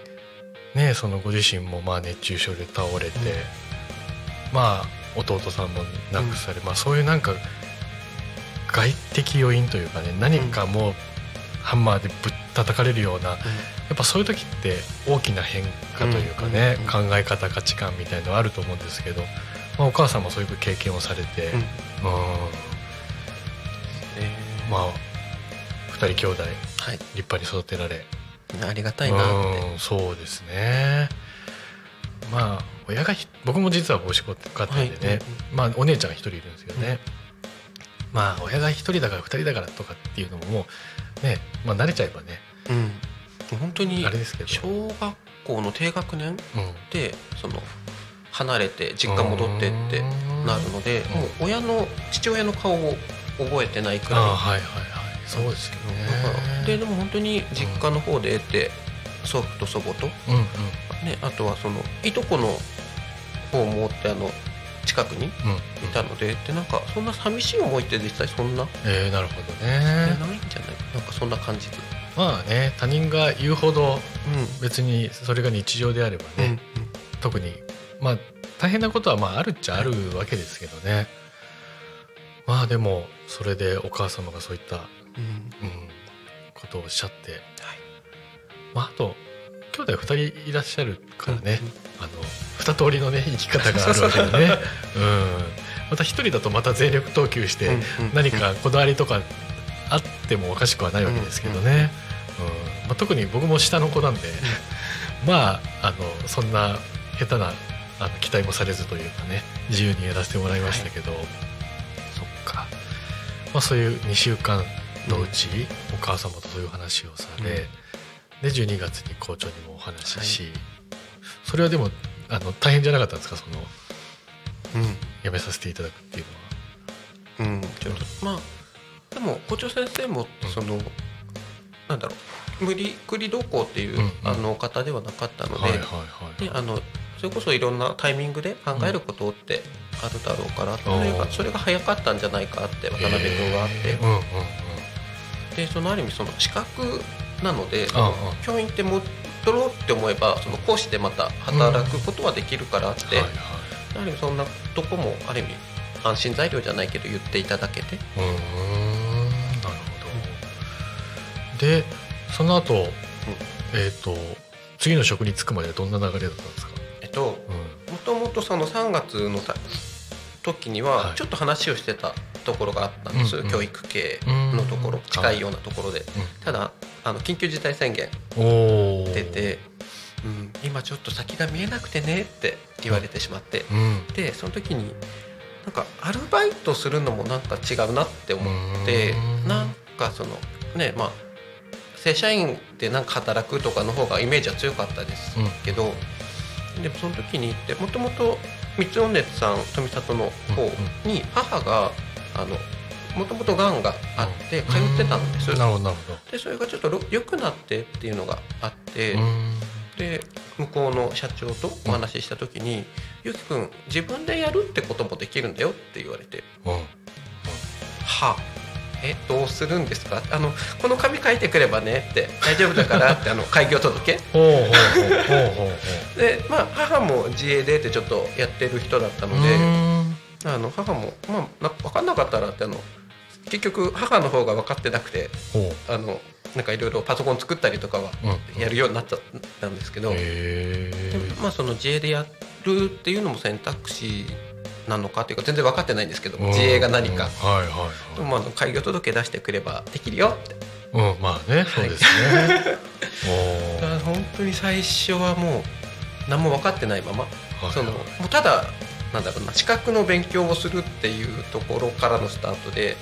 ねそのご自身もまあ熱中症で倒れて、うん。まあ弟さんも亡くされ、まあそういうなんか外的要因というかね何かもうハンマーでぶったたかれるようなやっぱそういう時って大きな変化というかね、うん考え方価値観みたいのあると思うんですけど、まあ、お母さんもそういう経験をされて、うん。まあ2人兄弟ーはい。立派に育てられ。ありがたいなって。うんそうですね。まあ親がひ僕も実は母子家庭でね、はい。まあお姉ちゃんが一人いるんですけどね、まあ親が一人だから二人だからとかっていうのももうねまあ慣れちゃえばね。うん。本当にあれですけど。小学校の低学年うん。でその離れて実家戻ってってなるのでうん。もう親の父親の顔を覚えてないくらい。はいはいはい。そうですよだからねででも本当に実家の方で得て祖父と祖母と、うんうん。ね、あとはそのいとこの方もってあの近くにいうん。たのででなんかそんな寂しい思いって実際そんな、えー、なるほどないんねじゃない？なんかそんな感じで、まあね他人が言うほどう別にそれが日常であればんね、特にまあ大変なことはまああるっちゃあるわけですけどね、まあでもそれでお母様がそういった、うん、うんことをおっしゃって、まああと兄弟2人いらっしゃるからね、あの二通りのね生き方があるわけでね、<laughs> うん、また一人だとまた全力投球して何かこだわりとかあってもおかしくはないわけですけどね、うんまあ、特に僕も下の子なんで、<laughs> まああのそんな下手なあの期待もされずというかね自由にやらせてもらいましたけど、そっか、まあ、そういう2週間のうち、お母様とそういう話をされ、で12月に校長にもお話しし、それはでもあの大変じゃなかったんですか？そのうん。辞めさせていただくっていうのは。うん。まあでも校長先生もうん。その、なんだろう無理くり同行っていう、うんうん。あの方ではなかったので,、はいはいはいであのそれこそいろんなタイミングで考えることってあるだろうから、それがそれが早かったんじゃないかって渡辺君はあって、えーうんうんうん。でそのある意味その資格なので、ああ教員って戻ろうって思えばその講師でまた働くことはできるからって、はいはい。やはりそんなとこもある意味安心材料じゃないけど言っていただけて、うーんなるほどでその後、えっ、と次の職に就くまではどんな流れだったんですか、えっとうんもともとその3月のた時にははい。ちょっと話をしてたところがあったんです、うんうん。教育系のところ、うん。近いようなところで、うただあの緊急事態宣言出て、うん、今ちょっと先が見えなくてねって言われてしまって、うん。でその時になんかアルバイトするのもなんか違うなって思ってうん。なんかそのねまあ正社員でなんか働くとかの方がイメージは強かったですけど、でもその時に行ってもともと三尾熱さん富里の方に母があのもともとがんがあって通ってたんです、なるほどなるほでそれがちょっとろ良くなってっていうのがあって、どうん。で向こうの社長とお話しした時に「ゆきくん自分でやるってこともできるんだよ」って言われて。うん「はあえどうするんですか?」あの「この紙書いてくればね」って「大丈夫だから」ってあの開業届でまあ母も自営でってちょっとやってる人だったのであの母も、まあ、な分かんなかったらってあの結局母の方が分かってなくてあのなんかいろいろパソコン作ったりとかはうん。やるようになっちゃったんですけど、へでえまあその自営でやるっていうのも選択肢なのかっていうか全然分かってないんですけど自営が何か、はいはいはい。でもあの開業届出してくればできるよって。うんまあねそうですね。<laughs> おだから本当に最初はもう何も分かってないまま、ーはい。そのもうただなんだろうな資格の勉強をするっていうところからのスタートで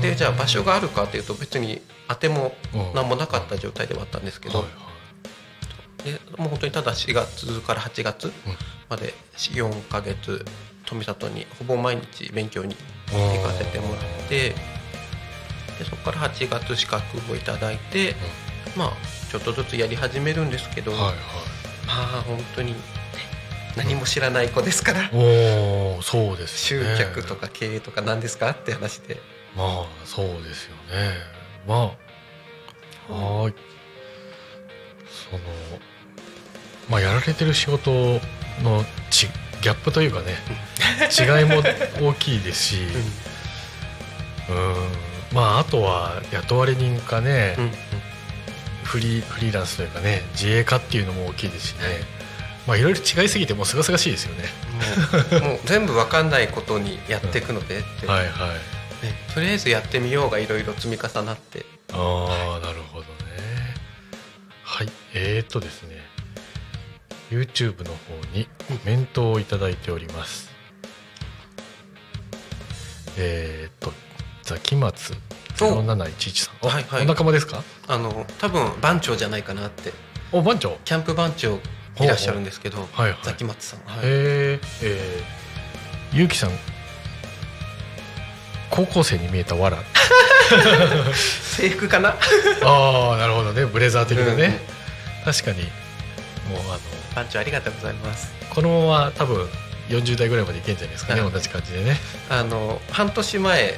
でじゃあ場所があるかっていうと別に当てもうん。何もなかった状態ではあったんですけど、はいでもう本当にただ4月から8月まで4ヶ月富里にほぼ毎日勉強にはい行かせてもらってでそこから8月資格をいただいて、まあちょっとずつやり始めるんですけど、はいはい。まあ本当に何も知らない子ですから、おおそうです集ね客とか経営とか何ですかって話で。まあそうですよね。まあはい。そのまあやられてる仕事のちギャップというかね違いも大きいですし <laughs> うん。まああとは雇われ人かね、うん。うん。フリーフリーランスというかね自営化っていうのも大きいですしね。まあいろいろ違いすぎてもうすがすがしいですよね。もう全部わかんないことにやっていくのでって、はいはい。ねとりあえずやってみようがいろいろ積み重なって。ああなるほどね。はい。えー、っとですね YouTube の方にコメントをいただいております。えー、っとザキマツ0711さん。あはいはい。お仲間ですか？あの多分番長じゃないかなって。お番長？キャンプ番長いらっしゃるんですけどはいはい。ザキマツさん、はい。えー、えー、ゆうきさん高校生に見えたわら制服かな？<laughs> ああなるほどね。ブレザー的なね、うんうん。確かにもうあの番長ありがとうございます。このまま多分40代ぐらいまでいけんじゃないですかね、はい同じ感じでね。あの半年前はい。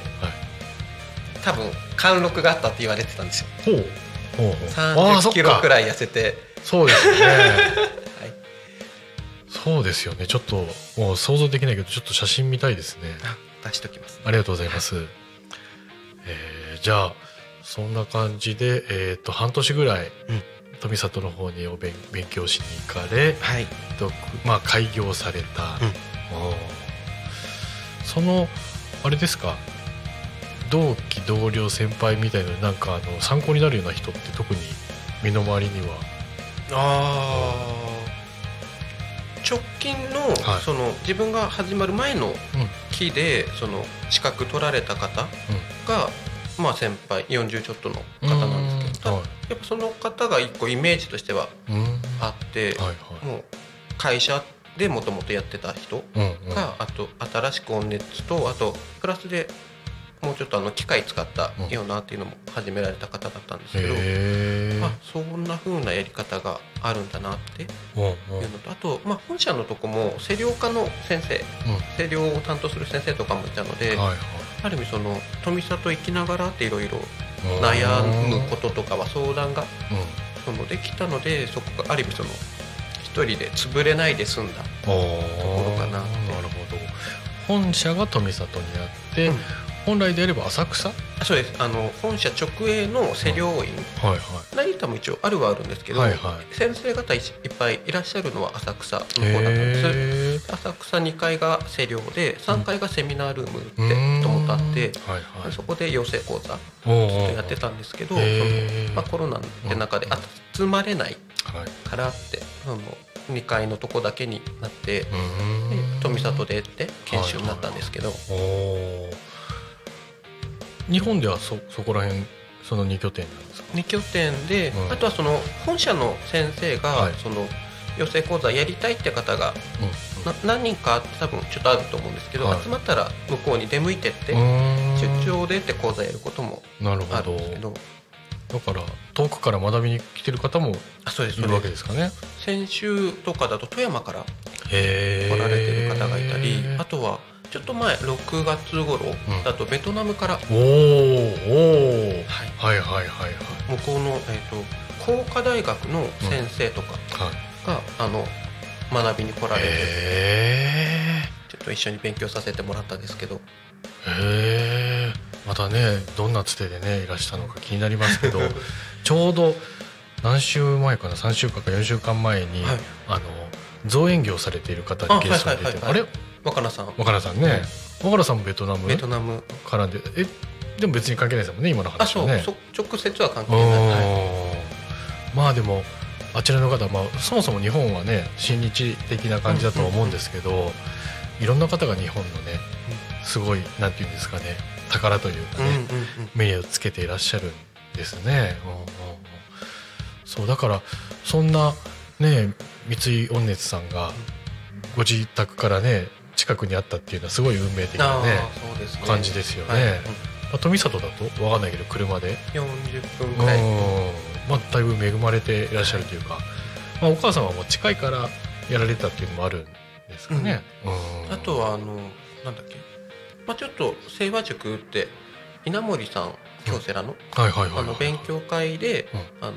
多分貫禄があったって言われてたんですよ。ほうほうほう。ああそ30っか。キロくらい痩せて。そうですよね。<laughs> はい。そうですよね。ちょっともう想像できないけどちょっと写真見たいですね。あ出しときますありがとうございます、えーじゃあそんな感じでえっ、と半年ぐらい、うん富里の方にお勉勉強しに行かれ、はい。とまあ開業された、うん。そのあれですか？同期同僚先輩みたいななんかあの参考になるような人って特に身の回りには？あ直近の,、はい。その自分が始まる前のうん。期でその資格取られた方が、まあ先輩40ちょっとの方なんですけど、うんはいやっぱその方が一個イメージとしてはうん。あって、はいはい。もう会社でもともとやってた人うんうん。が、あと新しく温熱とあとプラスでもうちょっとあの機械使ったようなっていうのも始められた方だったんですけど、へえ。あそんな風なやり方があるんだなってうんうんいうのとあと、まあ、本社のとこも施療科の先生施療を担当する先生とかもいたので、うんはいはい。ある意味その富里行きながらっていろいろうん悩むこととかは相談がうんそのできたのでそこがある意味その一人で潰れないで済んだ、ところかなって。なるほど。本社が富里にあって、うん本来であれば浅草？はあそうです。あの本社直営の施療院、いはい。成田も一応あるはあるんですけど、はいはい。先生方いいっぱいいらっしゃるのは浅草の方だったんです。浅草2階が施療で3階がセミナールームってうんともとあって、はいはい。そこで養成講座おうおうずっとやってたんですけど、そのまあ、コロナって中で集まれないはい。からってその2階のとこだけになって、富里でって研修になったんですけど、おお日本ではそそこら辺その2拠点なんですか？2拠点で、うん。あとはその本社の先生が、はい。その養成講座やりたいって方がうん。な何人か多分ちょっとあると思うんですけど、はい。集まったら向こうに出向いてって、出張でって講座やることもなるあほどるんですけど。だから遠くから学びに来てる方もいるわけですかね？先週とかだと富山から来られてる方がいたり、あとはちょっと前6月頃だとベトナムから、おーおー。はい。はいはいはいはい。向こうの、えー、と工科大学の先生とかはい。が、あの学びに来られて。ちょと一緒に勉強させてもらったんですけど。へえまたねどんなつてでねいらしたのか気になりますけど <laughs> ちょうど何週前かな？3週間か4週間前に、はい。あの造園業されている方にゲストに出てあれ？若菜さん。若菜さんね。若菜さんもベトナム？ベトナム。絡んで。えでも別に関係ないですもんね今のあそう、話はね。そ直接は関係ない、まあでもあちらの方、まあ、そもそも日本はね親日的な感じだとは思うんですけど、いろんな方が日本のねすごいなんていうんですかね宝というかね、うんうんうん。目にをつけていらっしゃるんですね。うんうんうんそうだからそんなね三井温熱さんがご自宅からね近くにあったっていうのはすごい運命的なねね。感じですよね。はい。まあ富里だと分かんないけど車で、うん40分うんぐらい、まあ、だいぶ恵まれていらっしゃるというか、まあ、お母さんはもう近いからやられたっていうのもあるんですかね。うん。あとはあのなんだっけ、まあ、ちょっと清和塾って稲森さん京セラの,、はいはいはいはい。あの勉強会で、うん。あの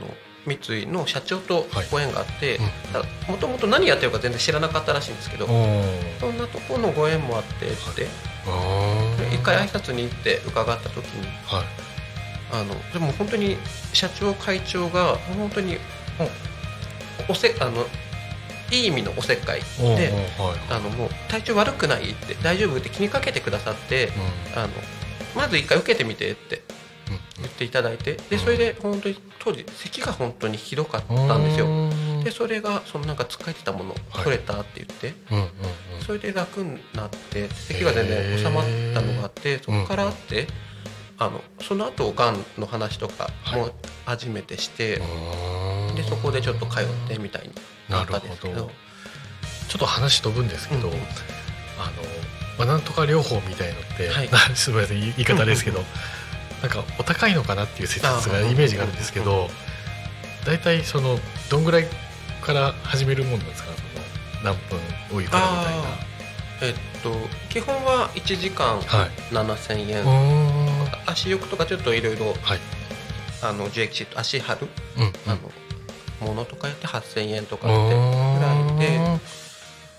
三井の社長とご縁があってうん。もともと何やってるか全然知らなかったらしいんですけど、そんなところのご縁もあってって、一回挨拶に行って伺った時にはい。あのでも本当に社長会長が本当におせあのいい意味のおせっかいであのもう体調悪くないって大丈夫って気にかけてくださってうあのまず一回受けてみてってん言っていただいてうん。でそれで本当に当時咳が本当にひどかっうんたんですよ。うん。でそれがそのなんか使えてたものはい。取れたって言って。それで楽になって咳が全然収まったのがあってそこからあってあのその後がんの話とかも初めてしてうん。でそこでちょっと通ってみたいになったんですけど。ちょっと話飛ぶんですけど、うんあの、まあ、なんとか療法みたいのって、はい。<laughs> すみません言い言い方ですけど <laughs> なんかお高いのかなっていう説がイメージがあるんですけど大体そのどんぐらいから始めるもんなんですか？何分お湯からみたいな。えっと基本は1時間はい、7000円。は足浴とかちょっといろいろい、あの樹液シート足張るうんうん。あのものとかやって8000円とかうってぐらいで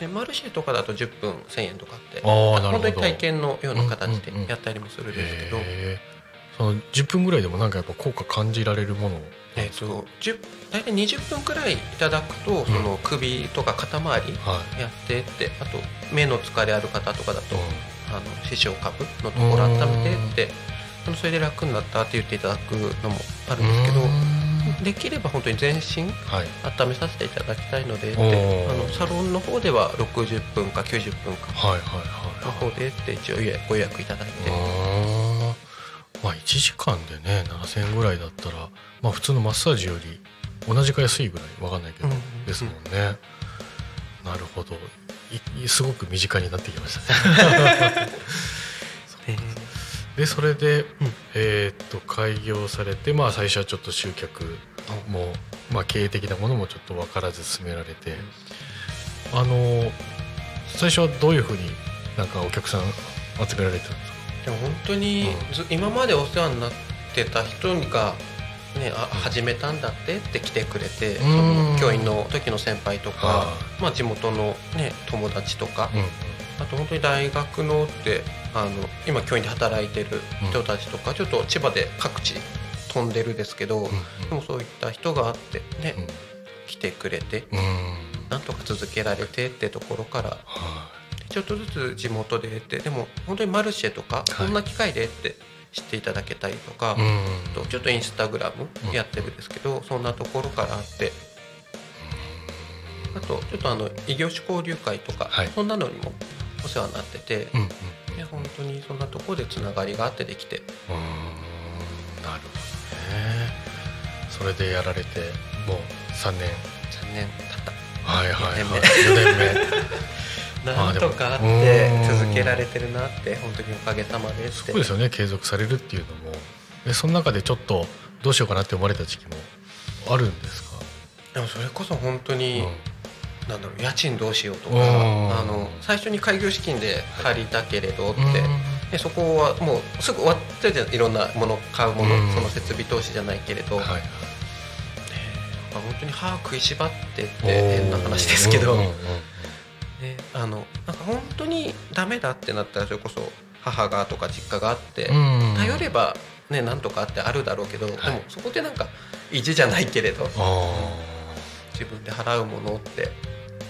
でマルシェとかだと10分1000円とかって本当に体験のような形でうんうんうん。やったりもするんですけど、へーその10分ぐらいでもなんかやっぱ効果感じられるものえっと10大体20分くらいいただくとその首とか肩周りはい。やってってあと目の疲れある方とかだとうあの視床下部のところ温めてってあのそれで楽になったって言っていただくのもあるんですけどできれば本当に全身はい。温めさせていただきたいのでっておー。あのサロンの方では60分か90分かはいはいのはい。方でって一応ご予約いただいてまあ1時間でね7000円ぐらいだったらまあ普通のマッサージより同じか安いぐらいわかんないけど、うんですもんね、なるほど。いすごく身近になってきましたね。<laughs> でそれで、えーっと開業されてまあ最初はちょっと集客も、まあ、経営的なものもちょっと分からず進められて、あの最初はどういうふうになんかお客さん集められてたんですか？でも本当にず今までお世話になってた人が、ね、あ始めたんだってって来てくれてそうん。の教員の時の先輩とかは、まあ、地元の、ね、友達とか、うんあと本当に大学のってあの今教員で働いてる人たちとか、ちょっと千葉で各地飛んでるですけど、でもそういった人があってね、うん。来てくれてなんとか続けられてってところからはちょっとずつ地元でってでも本当にマルシェとか、い。こんな機会でって知っていただけたりとか、とちょっとインスタグラムやってるんですけど、そんなところからあって。あとちょっとあの異業種交流会とか、はい。そんなのにもお世話になってて、で本当にそんなところでつながりがあってできて。なるほどね。それでやられてもう3年。3年経った。はいはいはい。四4年目なんとかあっても続けられてるなって本当におかげさまでそうですよね。継続されるっていうのも。でその中でちょっとどうしようかなって思われた時期もあるんですか、でもそれこそ本当に、なんだろう家賃どうしようとかうん。あの最初に開業資金で借りたけれどって、うん。でそこはもうすぐ終わってるじゃんいろんなもの買うもの、うん。その設備投資じゃないけれど、はいはい。本当に歯食いしばってって変な話ですけど、うんうんうんね、あのなんか本当にダメだってなったらそれこそ母がとか実家があって、うん。頼ればねなんとかあってあるだろうけど、でもそこでなんか意地じゃないけれど自分で払うものって。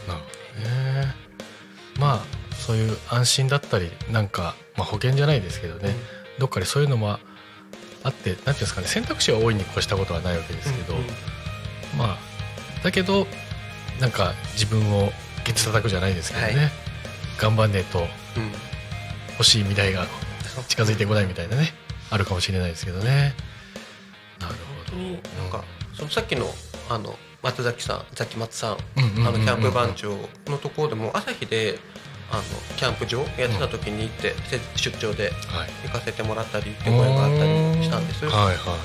なるほどね。まあそういう安心だったりなんか、まあ、保険じゃないですけどね、どっかでそういうのもあってなんていうんですかね選択肢は多いに越したことはないわけですけど、うんうん。まあだけどなんか自分をケツ叩くじゃないですけどね、はい。頑張んねえとうん。欲しい未来が近づいてこないみたいなねあるかもしれないですけどね。なるほど。なんかそのさっきのあの松崎さんザキマツさんうんうんうんうん。あのキャンプ番長のところでも朝日であのキャンプ場やってた時に行って、せ出張ではい。行かせてもらったりって声があったりしたんです。はいは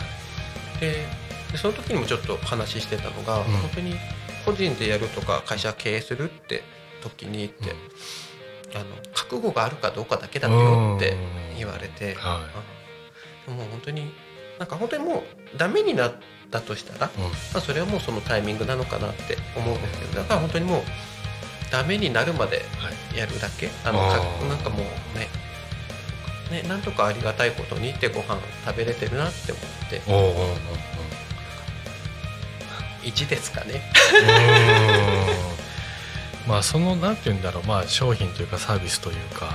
い。ででその時にもちょっと話してたのが、ん。本当に個人でやるとか会社経営するって時にって、あの覚悟があるかどうかだけだよって言われて、はあもう本当になんか本当にもうダメになったとしたら、い、うん。まあ、それはもうそのタイミングなのかなって思うんですけどだから本当にもうダメになるまではい。やるだけ。あのあかーなんかもうねねなんとかありがたいことにってご飯食べれてるなって思って1ですかね。<laughs> まあそのなんて言うんだろう。まあ商品というかサービスというか、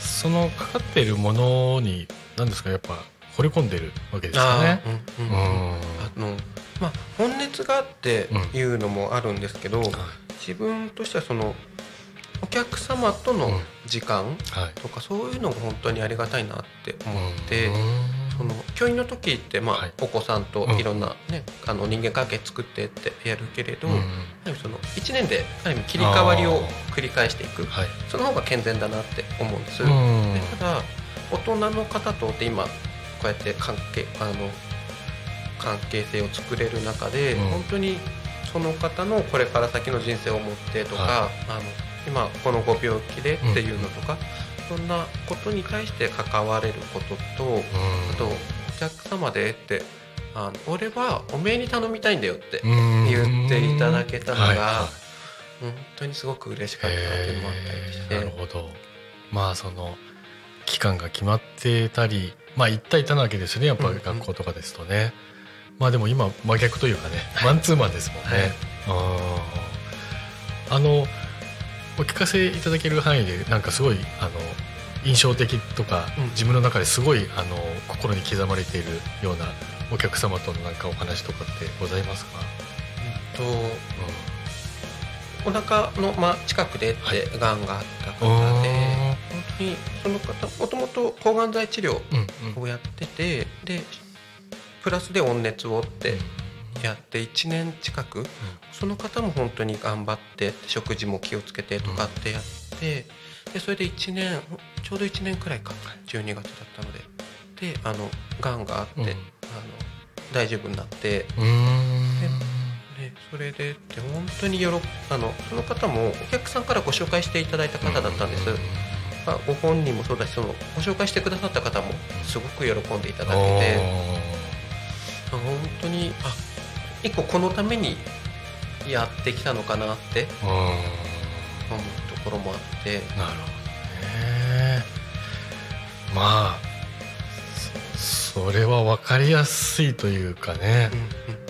そのかかっているものに何ですかやっぱ惚れ込んでるわけですよね。うんううん。ん。あのまあ本熱があっていうのもあるんですけど、自分としてはそのお客様との時間はい。とかそういうのが本当にありがたいなって思って、うんその教員の時ってまあ、はい。お子さんとうん。いろんなね、あの人間関係作ってってやるけれど、うん。その1年である意味切り替わりを繰り返していく。はい。その方が健全だなって思うんです。うん。でただ大人の方とって今こうやって関係あの関係性を作れる中で、うん。本当にその方のこれから先の人生を持ってとか、はあの今このご病気でっていうのとか、そんなことに対して関われることと、あとお客様でってあの俺はおめえに頼みたいんだよってうん言っていただけたのがはいは本当にすごく嬉しかったっていうのもあったりなるほど。まあその期間が決まってたり、まあ一対一なわけですよね。やっぱうんうん学校とかですとね。まあでも今真逆というかね、マンツーマンですもんね。はいあのお聞かせいただける範囲でなんかすごいあの印象的とか、うん。自分の中ですごいあの心に刻まれているようなお客様とのなんかお話とかってございますか？とお腹のまあ近くでっはい。てがんがあったうん方で、本当にその方もともと抗がん剤治療うんうん。をやっててでプラスで温熱をってやって1年近くその方も本当に頑張って食事も気をつけてとかってやってでそれで1年ちょうど1年くらいか12月だったので。であのがんがあって、うん。あの大丈夫になって。でそれでって本当によろあのその方もお客さんからご紹介していただいた方だったんです、まあ、ご本人もそうだしそのご紹介してくださった方もすごく喜んでいただけて。あ本当にあ一個このためにやってきたのかなって思うところもあって。なるほどね。まあそそれは分かりやすいというかね。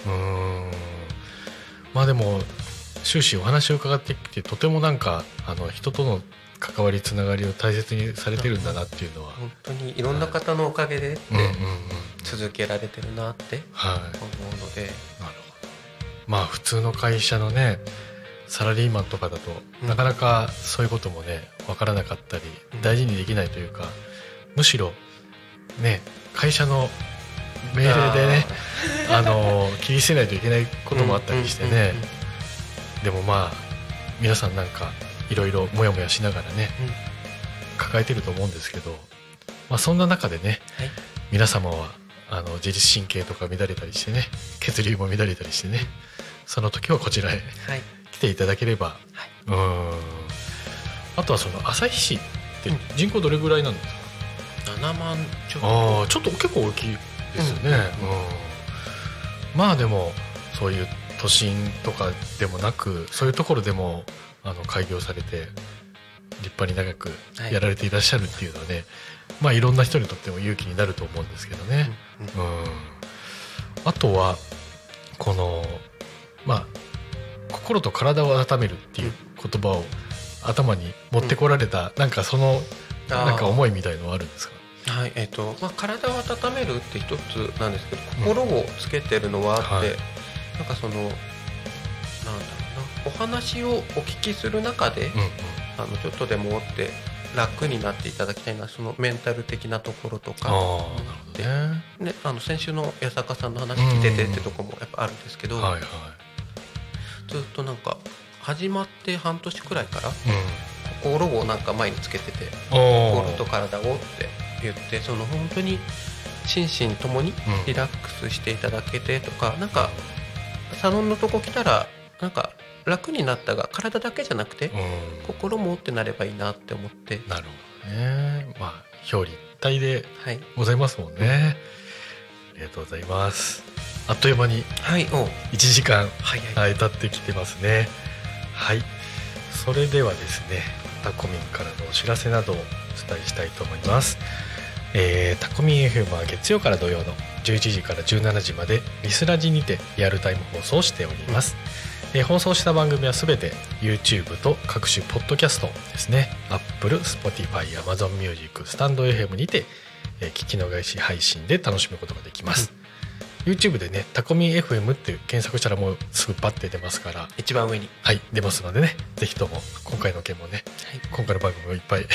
うんうん。うん。まあでも終始お話を伺ってきてとてもなんかあの人との関わりつながりを大切にされてるんだなっていうのは、本当にいろんな方のおかげでってうんうんうん。続けられてるなってはい。思うので、なるほどまあ普通の会社のねサラリーマンとかだと、うん。なかなかそういうこともね分からなかったりうん。大事にできないというか、むしろね会社の命令でねあの切り捨てないといけないこともあったりしてね、でもまあ皆さんなんかいろいろモヤモヤしながらね、抱えてると思うんですけど、まあ、そんな中でね、はい。皆様はあの自律神経とか乱れたりしてね血流も乱れたりしてねその時はこちらへはい。来ていただければ、うん。あとはその旭市ってうん。人口どれぐらいなんですか、7万ちょっと。ああちょっと結構大きいですよね、うん。まあでもそういう都心とかでもなくそういうところでもあの開業されて立派に長くはい。やられていらっしゃるっていうのはね、まあいろんな人にとっても勇気になると思うんですけどね。うん。うん、あとはこのまあ心と体を温めるっていう言葉を頭に持ってこられた、なんかそのなんか思いみたいのはあるんですか？はいえっとまあ、体を温めるって一つなんですけど心をつけてるのはあって、はい。なんかそのなんだろうなお話をお聞きする中で、うんあのちょっとでもって楽になっていただきたいなそのメンタル的なところとか、なるほどね。ね、あの先週の八坂さんの話聞いててってとこもやっぱあるんですけど、はいはいずっとなんか始まって半年くらいからう心をなんか前につけてて心と体をって言ってその本当に心身ともにうん。リラックスしていただけてとかなんかサロンのとこ来たらなんか楽になったが体だけじゃなくてうん。心もってなればいいなって思って。なるほどね。まあ表裏一体ではい。ございますもんね。ありがとうございますあっという間にはいお1時間はい、経ってきてますね。はい、それではですね、タコミンからのお知らせなどをお伝えしたいと思います。えータコミン FM は月曜から土曜の11時から17時までリスラジにてリアルタイム放送をしております。えー放送した番組はすべて YouTube と各種ポッドキャストですね Apple、Spotify、Amazon Music、スタンド FM にて、えー聞き逃し配信で楽しむことができます。YouTube でねタコミン FM って検索したらもうすぐバッて出ますから。一番上に。はい出ますのでねぜひとも今回の件もねはい。今回の番組をいっぱいうん。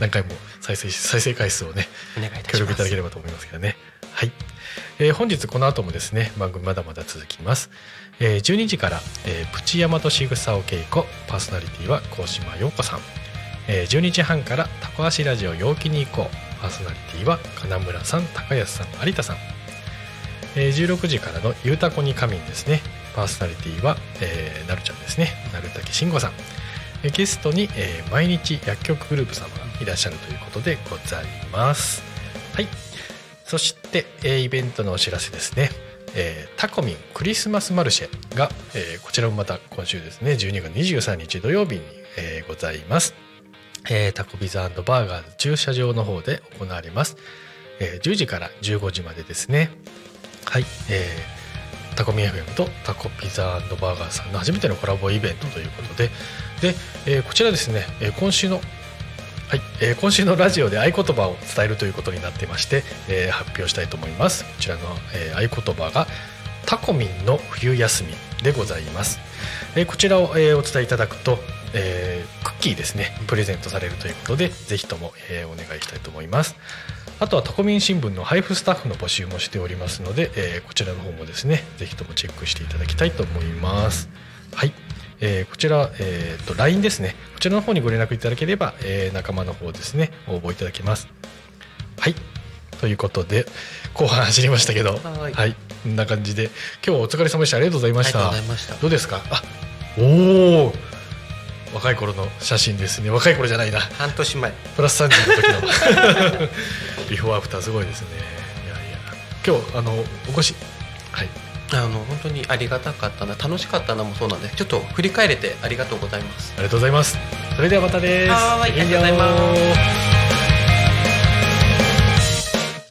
何回も再生し再生回数をねお願いいたします。協力いただければと思いますけどね。はい、えー本日この後もですね番組まだまだ続きます、えー12時から、えープチヤマトシグサオケイコパーソナリティは高島陽子さん、えー12時半からタコ足ラジオ陽気に行こう。パーソナリティは金村さん高安さん有田さんえー16時からの「ゆうたこに仮眠」ですね。パーソナリティは、えーなるちゃんですね。なるたけしんごさん。ゲストに、えー毎日薬局グループ様がいらっしゃるということでございます。はい。そして、えーイベントのお知らせですね、えータコミンクリスマスマルシェが、えーこちらもまた今週ですね。12月23日土曜日に、えーございます、えータコビザバーガーズ駐車場の方で行われます、え10時から15時までですね。はい、えータコミ FM とタコピザバーガーさんの初めてのコラボイベントということでで、えーこちらですね、え今週のはい、えー今週のラジオで合言葉を伝えるということになってまして、えー発表したいと思います。こちらの、えー合言葉がタコミンの冬休みでございます、えーこちらを、えーお伝えいただくと、えークッキーですねプレゼントされるということでぜひとも、えーお願いしたいと思います。あとはタコミン新聞の配布スタッフの募集もしておりますので、えーこちらの方もですねぜひともチェックしていただきたいと思います。はい、えーこちら、えー、と LINE ですね。こちらの方にご連絡いただければ、えー仲間の方ですね応募いただけます。はい。ということで後半走りましたけど。はい。はい。こんな感じで。今日はお疲れ様でした。ありがとうございました。ありがとうございました。どうですか？あおお若い頃の写真ですね。若い頃じゃないな。半年前。プラス30の時の。<laughs> ビフォーアフターすごいですね。いやいや。今日あのお越し。はい。あの本当にありがたかったな。楽しかったなもそうなんでちょっと振り返れてありがとうございます。ありがとうございます。それではまたです。ありがとうございます。す